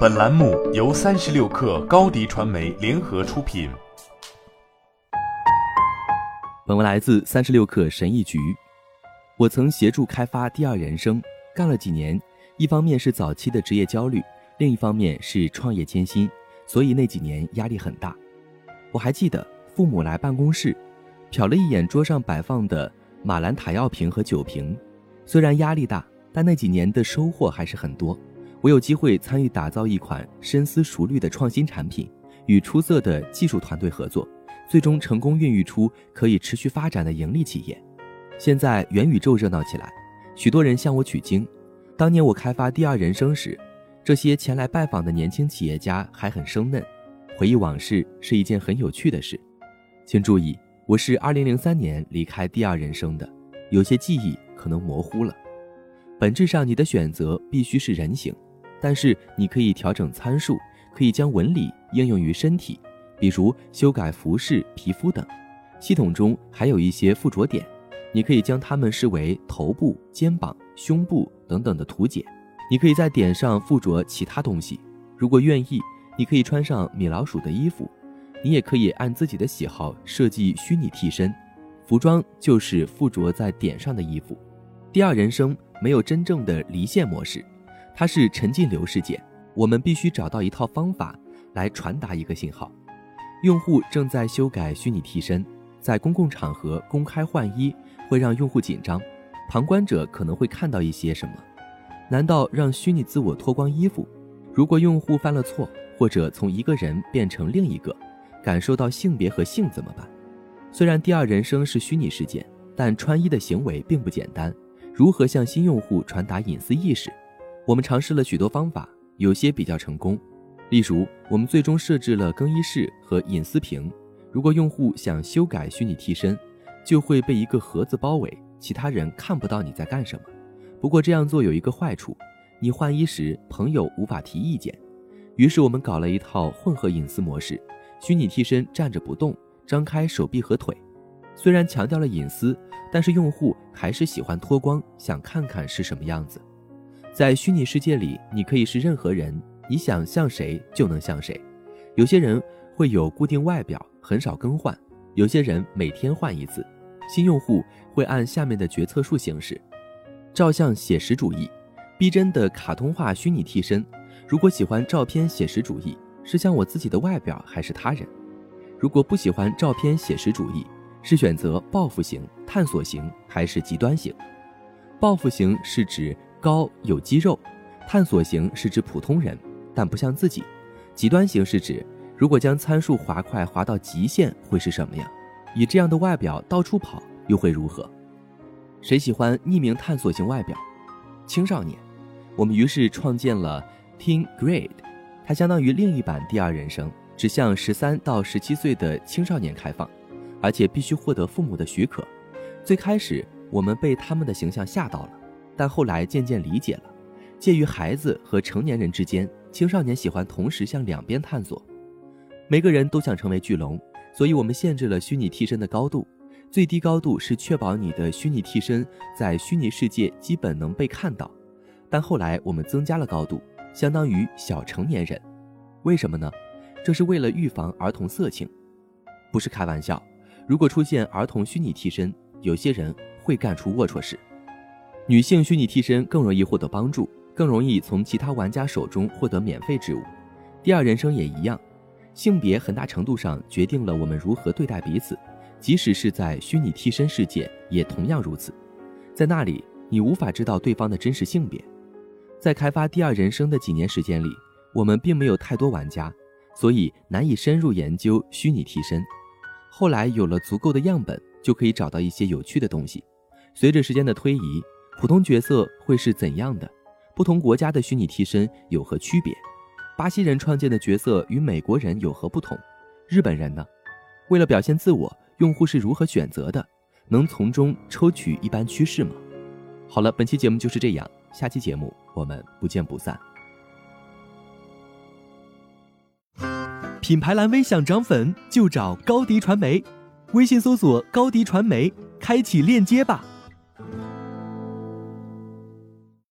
本栏目由三十六氪高低传媒联合出品。本文来自三十六氪神译局。我曾协助开发第二人生，干了几年，一方面是早期的职业焦虑，另一方面是创业艰辛，所以那几年压力很大。我还记得父母来办公室，瞟了一眼桌上摆放的马兰塔药瓶和酒瓶，虽然压力大。但那几年的收获还是很多，我有机会参与打造一款深思熟虑的创新产品，与出色的技术团队合作，最终成功孕育出可以持续发展的盈利企业。现在元宇宙热闹起来，许多人向我取经。当年我开发第二人生时，这些前来拜访的年轻企业家还很生嫩，回忆往事是一件很有趣的事。请注意，我是2003年离开第二人生的，有些记忆可能模糊了。本质上，你的选择必须是人形，但是你可以调整参数，可以将纹理应用于身体，比如修改服饰、皮肤等。系统中还有一些附着点，你可以将它们视为头部、肩膀、胸部等等的图解。你可以在点上附着其他东西，如果愿意，你可以穿上米老鼠的衣服。你也可以按自己的喜好设计虚拟替身，服装就是附着在点上的衣服。第二人生。没有真正的离线模式，它是沉浸流世界。我们必须找到一套方法来传达一个信号。用户正在修改虚拟替身，在公共场合公开换衣会让用户紧张，旁观者可能会看到一些什么？难道让虚拟自我脱光衣服？如果用户犯了错，或者从一个人变成另一个，感受到性别和性怎么办？虽然第二人生是虚拟事件，但穿衣的行为并不简单。如何向新用户传达隐私意识？我们尝试了许多方法，有些比较成功。例如，我们最终设置了更衣室和隐私屏。如果用户想修改虚拟替身，就会被一个盒子包围，其他人看不到你在干什么。不过这样做有一个坏处：你换衣时，朋友无法提意见。于是我们搞了一套混合隐私模式：虚拟替身站着不动，张开手臂和腿。虽然强调了隐私，但是用户还是喜欢脱光，想看看是什么样子。在虚拟世界里，你可以是任何人，你想像谁就能像谁。有些人会有固定外表，很少更换；有些人每天换一次。新用户会按下面的决策树行事：照相写实主义，逼真的卡通化虚拟替身。如果喜欢照片写实主义，是像我自己的外表还是他人？如果不喜欢照片写实主义，是选择报复型、探索型还是极端型？报复型是指高有肌肉，探索型是指普通人但不像自己，极端型是指如果将参数滑块滑到极限会是什么样？以这样的外表到处跑又会如何？谁喜欢匿名探索型外表？青少年。我们于是创建了 Teen Grade，它相当于另一版第二人生，只向十三到十七岁的青少年开放。而且必须获得父母的许可。最开始我们被他们的形象吓到了，但后来渐渐理解了，介于孩子和成年人之间，青少年喜欢同时向两边探索。每个人都想成为巨龙，所以我们限制了虚拟替身的高度，最低高度是确保你的虚拟替身在虚拟世界基本能被看到。但后来我们增加了高度，相当于小成年人。为什么呢？这是为了预防儿童色情，不是开玩笑。如果出现儿童虚拟替身，有些人会干出龌龊事。女性虚拟替身更容易获得帮助，更容易从其他玩家手中获得免费之物。第二人生也一样，性别很大程度上决定了我们如何对待彼此，即使是在虚拟替身世界也同样如此。在那里，你无法知道对方的真实性别。在开发第二人生的几年时间里，我们并没有太多玩家，所以难以深入研究虚拟替身。后来有了足够的样本，就可以找到一些有趣的东西。随着时间的推移，普通角色会是怎样的？不同国家的虚拟替身有何区别？巴西人创建的角色与美国人有何不同？日本人呢？为了表现自我，用户是如何选择的？能从中抽取一般趋势吗？好了，本期节目就是这样，下期节目我们不见不散。品牌蓝 V 想涨粉就找高迪传媒，微信搜索高迪传媒，开启链接吧。